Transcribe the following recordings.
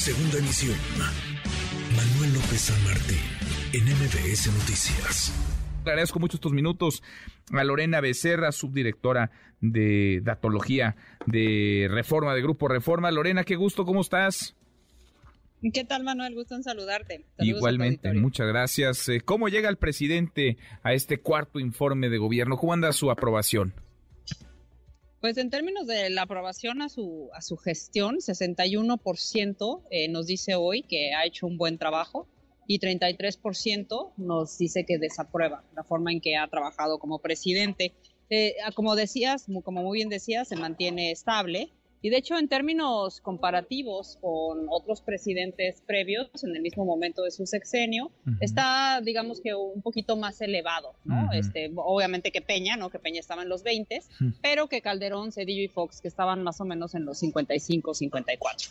Segunda emisión. Manuel López San Martín, en MBS Noticias. Agradezco mucho estos minutos a Lorena Becerra, subdirectora de Datología de Reforma, de Grupo Reforma. Lorena, qué gusto, ¿cómo estás? ¿Qué tal, Manuel? Gusto en saludarte. Igualmente, muchas gracias. Eh, ¿Cómo llega el presidente a este cuarto informe de gobierno? ¿Cómo anda su aprobación? Pues en términos de la aprobación a su, a su gestión, 61% eh, nos dice hoy que ha hecho un buen trabajo y 33% nos dice que desaprueba la forma en que ha trabajado como presidente. Eh, como decías, como muy bien decías, se mantiene estable y de hecho, en términos comparativos con otros presidentes previos en el mismo momento de su sexenio, está, digamos que un poquito más elevado, ¿no? este, obviamente que Peña, ¿no? Que Peña estaba en los 20, pero que Calderón, Cedillo y Fox, que estaban más o menos en los 55, 54.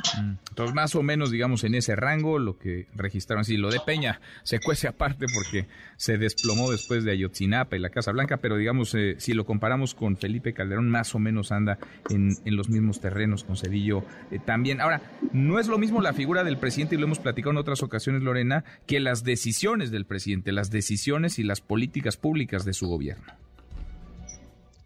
Entonces, más o menos, digamos, en ese rango, lo que registraron, sí, lo de Peña se cuece aparte porque se desplomó después de Ayotzinapa y la Casa Blanca, pero digamos, eh, si lo comparamos con Felipe Calderón, más o menos anda en, en los mismos terrenos con Cedillo eh, también. Ahora, no es lo mismo la figura del presidente, y lo hemos platicado en otras ocasiones, Lorena, que las decisiones del presidente, las decisiones y las políticas públicas de su gobierno.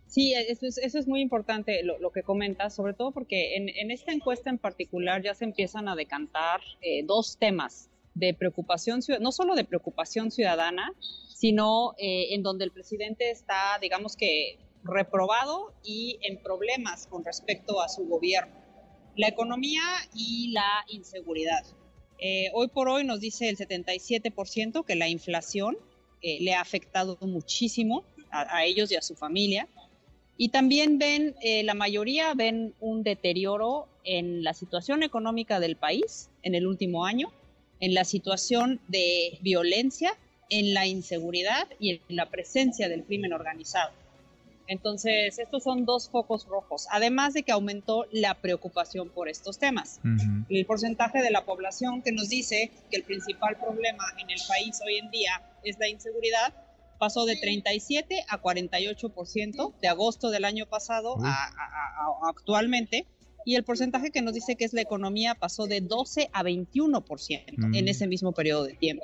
Sí, eso es, eso es muy importante lo, que comentas, sobre todo porque en, esta encuesta en particular ya se empiezan a decantar eh, dos temas de preocupación, no solo de preocupación ciudadana, sino eh, en donde el presidente está, digamos que, reprobado y en problemas con respecto a su gobierno. La economía y la inseguridad. Eh, hoy por hoy nos dice el 77% que la inflación eh, le ha afectado muchísimo a, ellos y a su familia. Y también ven, eh, la mayoría ven un deterioro en la situación económica del país en el último año, en la situación de violencia, en la inseguridad y en la presencia del crimen organizado. Entonces, estos son dos focos rojos, además de que aumentó la preocupación por estos temas. El porcentaje de la población que nos dice que el principal problema en el país hoy en día es la inseguridad pasó de 37 a 48% de agosto del año pasado a, actualmente y el porcentaje que nos dice que es la economía pasó de 12 a 21% en ese mismo periodo de tiempo.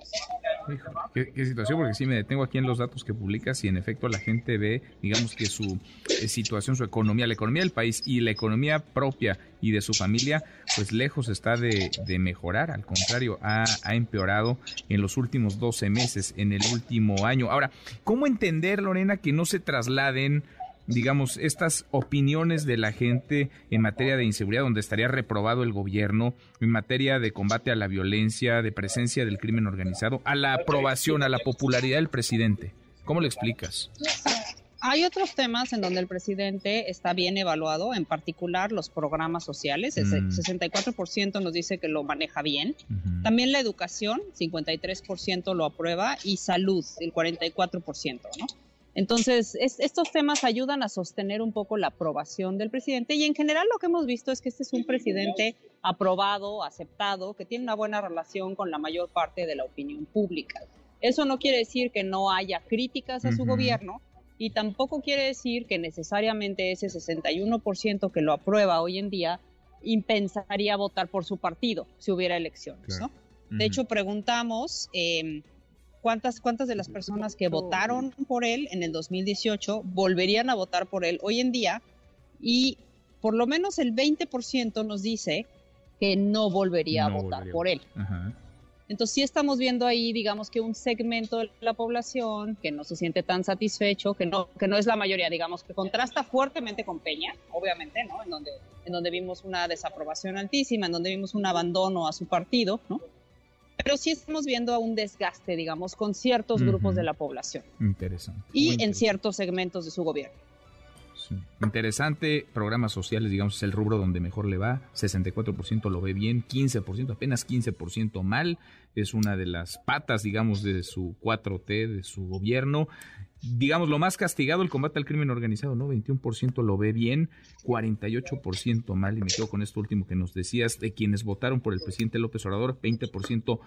¿Qué, situación, porque sí me detengo aquí en los datos que publicas y en efecto la gente ve, digamos que su eh, situación, su economía, la economía del país y la economía propia y de su familia, pues lejos está de, mejorar, al contrario, ha, ha, empeorado en los últimos 12 meses, en el último año. Ahora, ¿cómo entender, Lorena, que no se trasladen digamos, estas opiniones de la gente en materia de inseguridad, donde estaría reprobado el gobierno, en materia de combate a la violencia, de presencia del crimen organizado, a la aprobación, a la popularidad del presidente. ¿Cómo lo explicas? Hay otros temas en donde el presidente está bien evaluado, en particular los programas sociales. El 64% mm. nos dice que lo maneja bien. También la educación, 53% lo aprueba, y salud, el 44%, ¿no? Entonces, estos temas ayudan a sostener un poco la aprobación del presidente y en general lo que hemos visto es que este es un presidente aprobado, aceptado, que tiene una buena relación con la mayor parte de la opinión pública. Eso no quiere decir que no haya críticas a su gobierno y tampoco quiere decir que necesariamente ese 61% que lo aprueba hoy en día impensaría votar por su partido si hubiera elecciones. ¿no? De hecho, preguntamos... Eh, cuántas, cuántas de las personas que votaron por él en el 2018 volverían a votar por él hoy en día y por lo menos el 20% nos dice que no volvería a votar por él. Entonces sí estamos viendo ahí, digamos que un segmento de la población que no se siente tan satisfecho, que no, que no es la mayoría, digamos, que contrasta fuertemente con Peña, obviamente, ¿no? En donde, en donde vimos una desaprobación altísima, en donde vimos un abandono a su partido, ¿no? Pero sí estamos viendo un desgaste, digamos, con ciertos grupos de la población. Interesante. Y en ciertos segmentos de su gobierno. Interesante, programas sociales, digamos, es el rubro donde mejor le va, 64% lo ve bien, 15%, apenas 15% mal, es una de las patas, digamos, de su 4T, de su gobierno. Digamos, lo más castigado, el combate al crimen organizado, ¿no? 21% lo ve bien, 48% mal, y me quedo con esto último que nos decías, de quienes votaron por el presidente López Obrador, 20%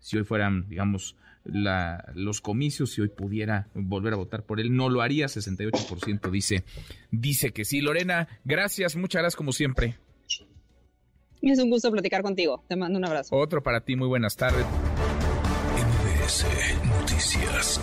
si hoy fueran, digamos, la, los comicios, si hoy pudiera volver a votar por él, no lo haría, 68% dice, dice que sí. Lorena, gracias, muchas gracias como siempre. Es un gusto platicar contigo. Te mando un abrazo. Otro para ti. Muy buenas tardes. MBS Noticias.